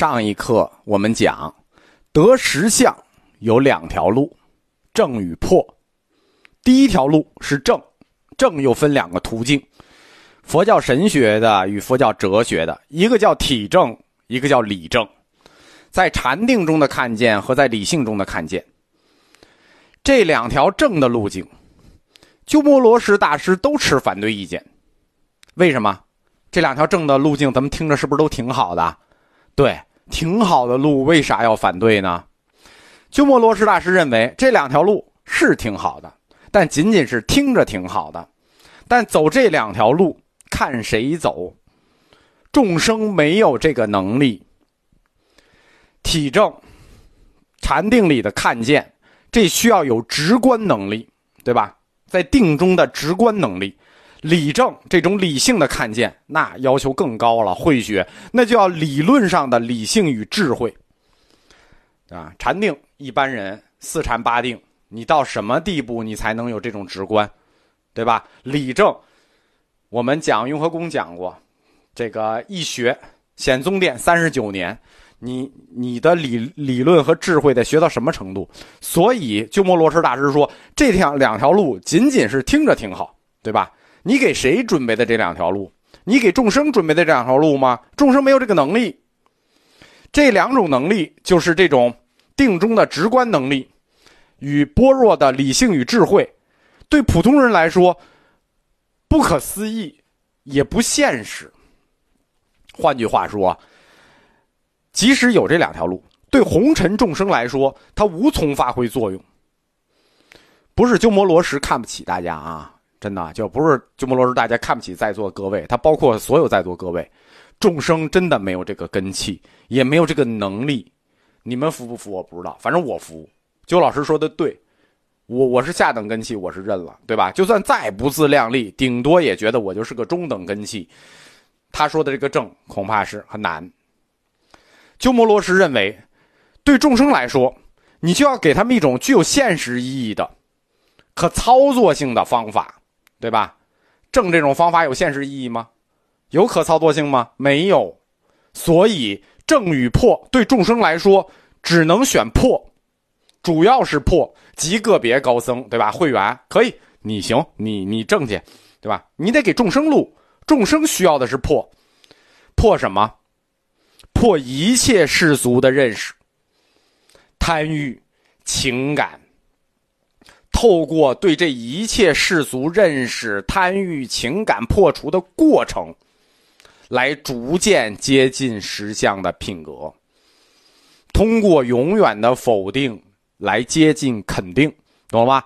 上一课我们讲，得实相有两条路，正与破。第一条路是正，正又分两个途径，佛教神学的与佛教哲学的，一个叫体正，一个叫理正，在禅定中的看见和在理性中的看见，这两条正的路径，鸠摩罗什大师都持反对意见。为什么？这两条正的路径，咱们听着是不是都挺好的？对，挺好的路，为啥要反对呢？鸠摩罗什大师认为这两条路是挺好的，但仅仅是听着挺好的，但走这两条路看谁走，众生没有这个能力。体证、禅定里的看见，这需要有直观能力，对吧？在定中的直观能力。理政这种理性的看见，那要求更高了。会学那就要理论上的理性与智慧，啊，禅定一般人四禅八定，你到什么地步你才能有这种直观，对吧？理政，我们讲雍和宫讲过，这个一学显宗殿三十九年，你你的理理论和智慧得学到什么程度？所以鸠摩罗什大师说，这条两条路仅仅是听着挺好，对吧？你给谁准备的这两条路？你给众生准备的这两条路吗？众生没有这个能力。这两种能力就是这种定中的直观能力，与般若的理性与智慧，对普通人来说不可思议，也不现实。换句话说，即使有这两条路，对红尘众生来说，它无从发挥作用。不是鸠摩罗什看不起大家啊。真的就不是鸠摩罗什，大家看不起在座各位，他包括所有在座各位，众生真的没有这个根气，也没有这个能力。你们服不服？我不知道，反正我服。鸠老师说的对，我我是下等根气，我是认了，对吧？就算再不自量力，顶多也觉得我就是个中等根气。他说的这个正，恐怕是很难。鸠摩罗什认为，对众生来说，你就要给他们一种具有现实意义的、可操作性的方法。对吧？正这种方法有现实意义吗？有可操作性吗？没有。所以正与破对众生来说，只能选破，主要是破。极个别高僧，对吧？会员可以，你行，你你正去，对吧？你得给众生路，众生需要的是破，破什么？破一切世俗的认识、贪欲、情感。透过对这一切世俗认识、贪欲、情感破除的过程，来逐渐接近实相的品格。通过永远的否定来接近肯定，懂了吗？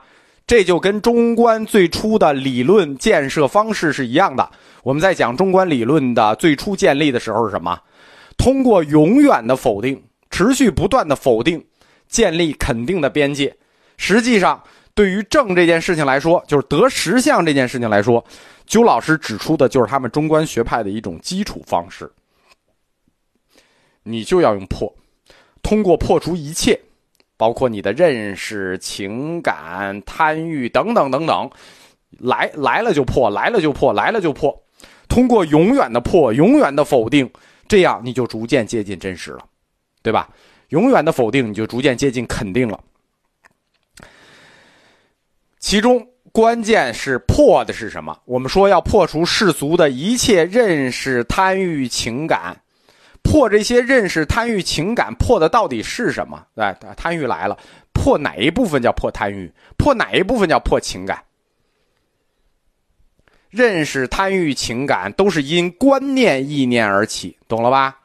这就跟中观最初的理论建设方式是一样的。我们在讲中观理论的最初建立的时候是什么？通过永远的否定，持续不断的否定，建立肯定的边界。实际上。对于正这件事情来说，就是得实相这件事情来说，鸠老师指出的就是他们中观学派的一种基础方式。你就要用破，通过破除一切，包括你的认识、情感、贪欲等等等等，来来了就破，来了就破，来了就破。通过永远的破，永远的否定，这样你就逐渐接近真实了，对吧？永远的否定，你就逐渐接近肯定了。其中关键是破的是什么？我们说要破除世俗的一切认识、贪欲、情感，破这些认识、贪欲、情感，破的到底是什么？哎，贪欲来了，破哪一部分叫破贪欲？破哪一部分叫破情感？认识、贪欲、情感都是因观念、意念而起，懂了吧？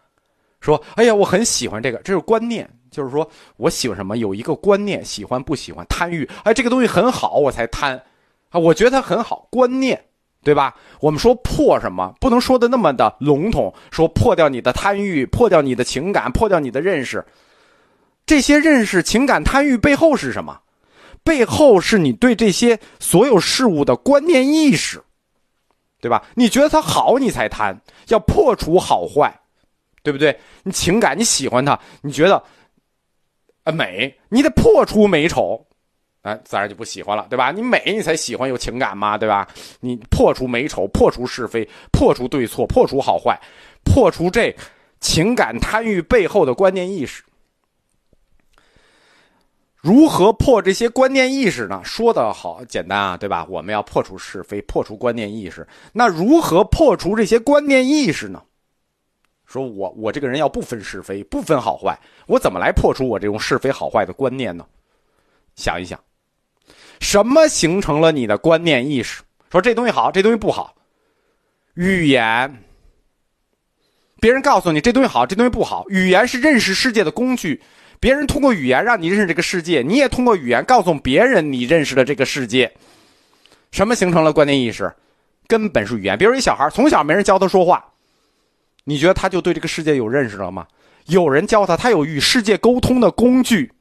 说，哎呀，我很喜欢这个，这是观念。就是说我喜欢什么，有一个观念，喜欢不喜欢，贪欲，哎，这个东西很好，我才贪，啊，我觉得它很好，观念，对吧？我们说破什么，不能说的那么的笼统，说破掉你的贪欲，破掉你的情感，破掉你的认识，这些认识、情感、贪欲背后是什么？背后是你对这些所有事物的观念意识，对吧？你觉得它好，你才贪，要破除好坏，对不对？你情感，你喜欢它，你觉得。美，你得破除美丑，哎，自然就不喜欢了，对吧？你美，你才喜欢有情感嘛，对吧？你破除美丑，破除是非，破除对错，破除好坏，破除这，情感贪欲背后的观念意识。如何破这些观念意识呢？说的好简单啊，对吧？我们要破除是非，破除观念意识。那如何破除这些观念意识呢？说我我这个人要不分是非，不分好坏，我怎么来破除我这种是非好坏的观念呢？想一想，什么形成了你的观念意识？说这东西好，这东西不好。语言，别人告诉你这东西好，这东西不好。语言是认识世界的工具。别人通过语言让你认识这个世界，你也通过语言告诉别人你认识了这个世界。什么形成了观念意识？根本是语言。比如一小孩从小没人教他说话，你觉得他就对这个世界有认识了吗？有人教他，他有与世界沟通的工具。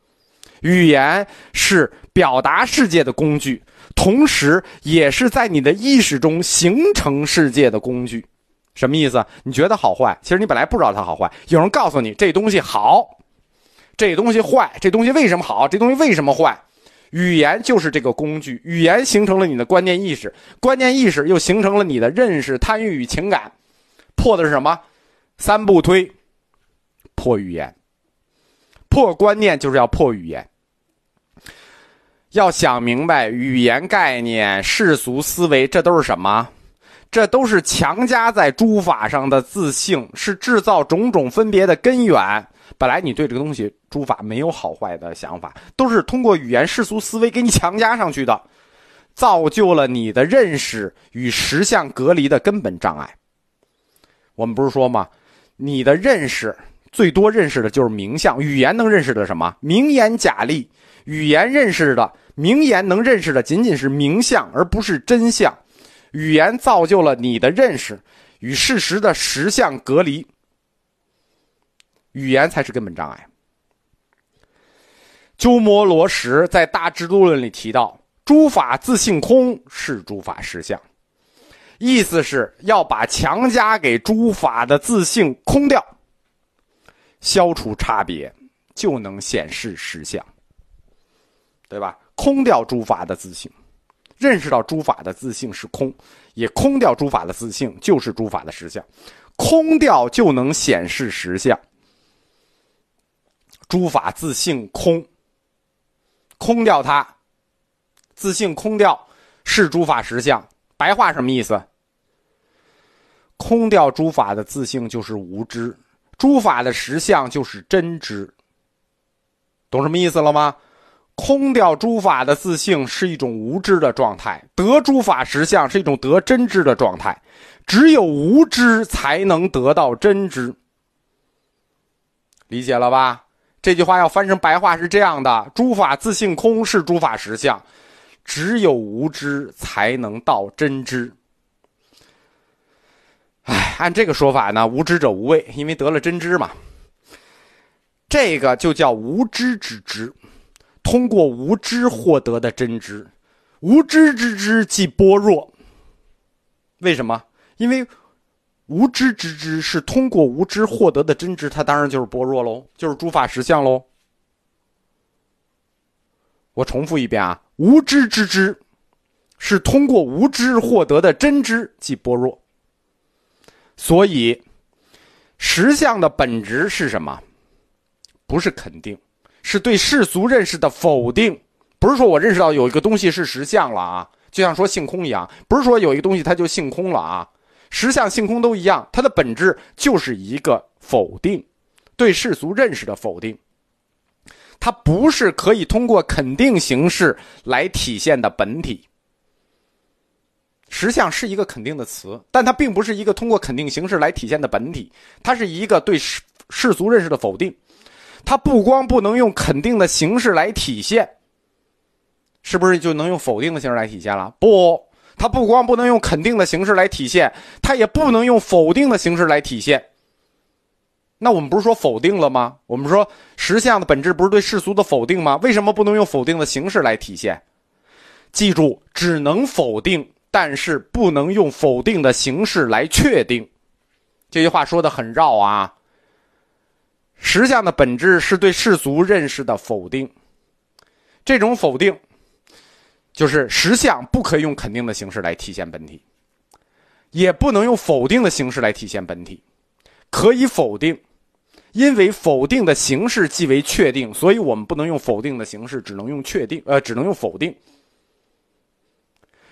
语言是表达世界的工具，同时也是在你的意识中形成世界的工具。什么意思？你觉得好坏？其实你本来不知道它好坏。有人告诉你这东西好。这东西坏，这东西为什么好？这东西为什么坏？语言就是这个工具，语言形成了你的观念意识，观念意识又形成了你的认识、贪欲与情感。破的是什么？三步推：破语言，破观念，就是要破语言。要想明白语言概念、世俗思维，这都是什么？这都是强加在诸法上的自性，是制造种种分别的根源。本来你对这个东西诸法没有好坏的想法，都是通过语言世俗思维给你强加上去的，造就了你的认识与实相隔离的根本障碍。我们不是说吗？你的认识最多认识的就是名相，语言能认识的什么？名言假例，语言认识的名言能认识的仅仅是名相，而不是真相。语言造就了你的认识与事实的实相隔离。语言才是根本障碍。鸠摩罗什在《大智度论》里提到：“诸法自性空，是诸法实相。”意思是要把强加给诸法的自性空掉，消除差别，就能显示实相，对吧？空掉诸法的自性，认识到诸法的自性是空，也空掉诸法的自性就是诸法的实相，空掉就能显示实相。诸法自性空，空掉它，自性空掉是诸法实相。白话什么意思？空掉诸法的自性就是无知，诸法的实相就是真知。懂什么意思了吗？空掉诸法的自性是一种无知的状态，得诸法实相是一种得真知的状态。只有无知才能得到真知，理解了吧？这句话要翻成白话是这样的：诸法自性空，是诸法实相，只有无知才能到真知。哎，按这个说法呢，无知者无畏，因为得了真知嘛。这个就叫无知之知，通过无知获得的真知，无知之知即般若。为什么？因为。无知之知是通过无知获得的真知，它当然就是般若喽，就是诸法实相喽。我重复一遍啊，无知之知是通过无知获得的真知，即般若。所以，实相的本质是什么？不是肯定，是对世俗认识的否定。不是说我认识到有一个东西是实相了啊，就像说性空一样，不是说有一个东西它就性空了啊。实相性空都一样，它的本质就是一个否定，对世俗认识的否定。它不是可以通过肯定形式来体现的本体。实相是一个肯定的词，但它并不是一个通过肯定形式来体现的本体，它是一个对世世俗认识的否定。它不光不能用肯定的形式来体现，是不是就能用否定的形式来体现了？不。它不光不能用肯定的形式来体现，它也不能用否定的形式来体现。那我们不是说否定了吗？我们说实相的本质不是对世俗的否定吗？为什么不能用否定的形式来体现？记住，只能否定，但是不能用否定的形式来确定。这句话说的很绕啊。实相的本质是对世俗认识的否定，这种否定。就是实相不可以用肯定的形式来体现本体，也不能用否定的形式来体现本体。可以否定，因为否定的形式即为确定，所以我们不能用否定的形式，只能用确定，呃，只能用否定。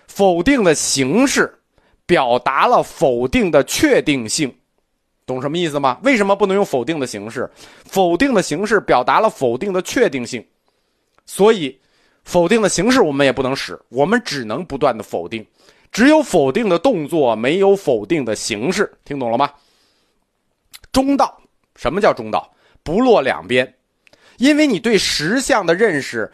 否定的形式表达了否定的确定性，懂什么意思吗？为什么不能用否定的形式？否定的形式表达了否定的确定性，所以否定的形式我们也不能使，我们只能不断的否定。只有否定的动作，没有否定的形式，听懂了吗？中道，什么叫中道？不落两边，因为你对实相的认识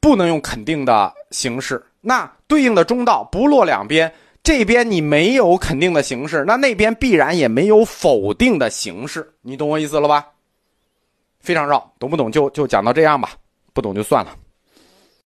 不能用肯定的形式，那对应的中道不落两边，这边你没有肯定的形式，那那边必然也没有否定的形式，你懂我意思了吧？非常绕，懂不懂就就讲到这样吧，不懂就算了。